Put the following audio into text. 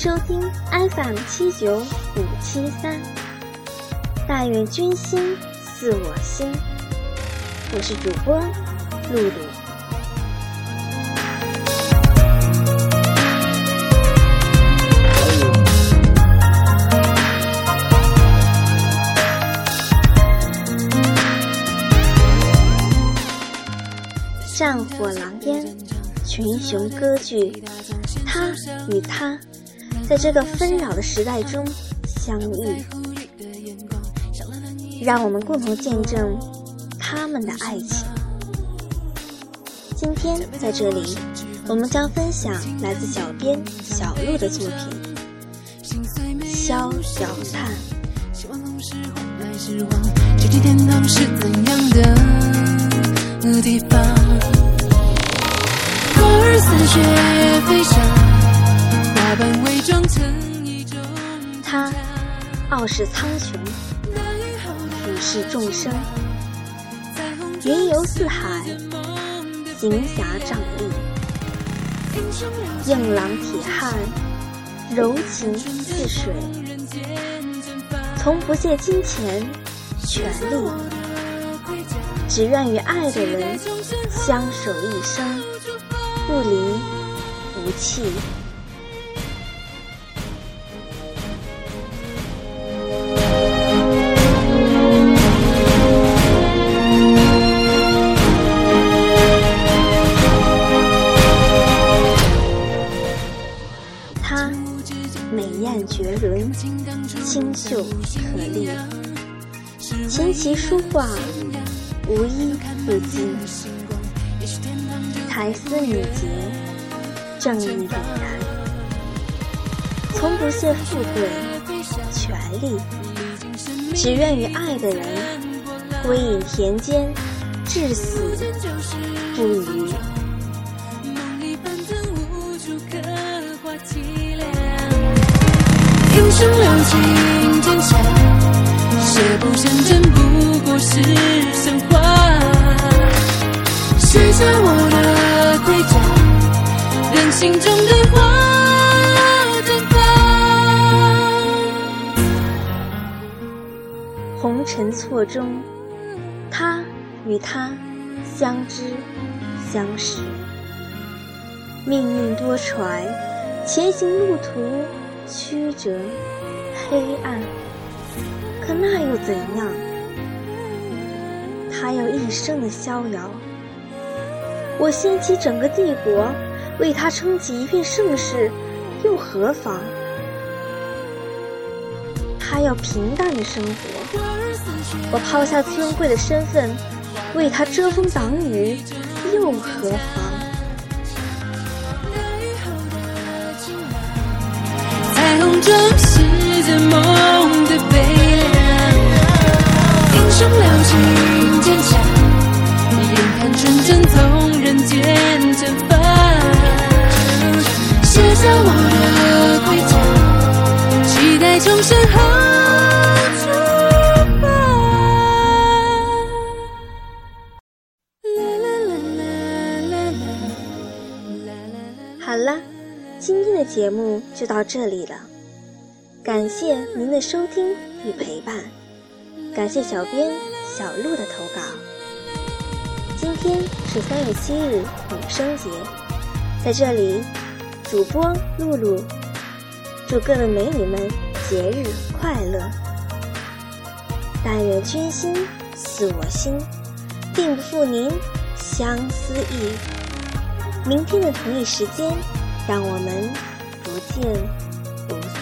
收听 FM 七九五七三。但愿君心似我心。我是主播露露。战火狼烟，群雄割据，他与他，在这个纷扰的时代中相遇，让我们共同见证他们的爱情。今天在这里，我们将分享来自小编小鹿的作品《萧小叹》。地方，他傲视苍穹，俯视众生，云游四海，行侠仗义，硬朗铁汉，柔情似水，从不借金钱、权力。只愿与爱的人相守一生，不离不弃。她美艳绝伦，清秀可丽，琴棋书画。无一不精，才思敏捷，正义凛然，从不屑富贵、权力，只愿与爱的人归隐田间，至死不渝。英雄留情坚强，邪不胜正，不过是神话。卸下我的盔甲，任心中的花绽放。红尘错中，他与他相知相识。命运多舛，前行路途曲折黑暗，可那又怎样？他要一生的逍遥。我掀起整个帝国，为他撑起一片盛世，又何妨？他要平淡的生活，我抛下尊贵的身份，为他遮风挡雨，又何妨？虹中是着梦的悲凉，英雄了情坚强，眼看春征走。人间蒸发，卸下我的盔甲，期待重生后出发。好了，今天的节目就到这里了，感谢您的收听与陪伴，感谢小编小鹿的投稿。今天是三月七日女生节，在这里，主播露露祝各位美女们节日快乐。但愿君心似我心，定不负您相思意。明天的同一时间，让我们不见不散。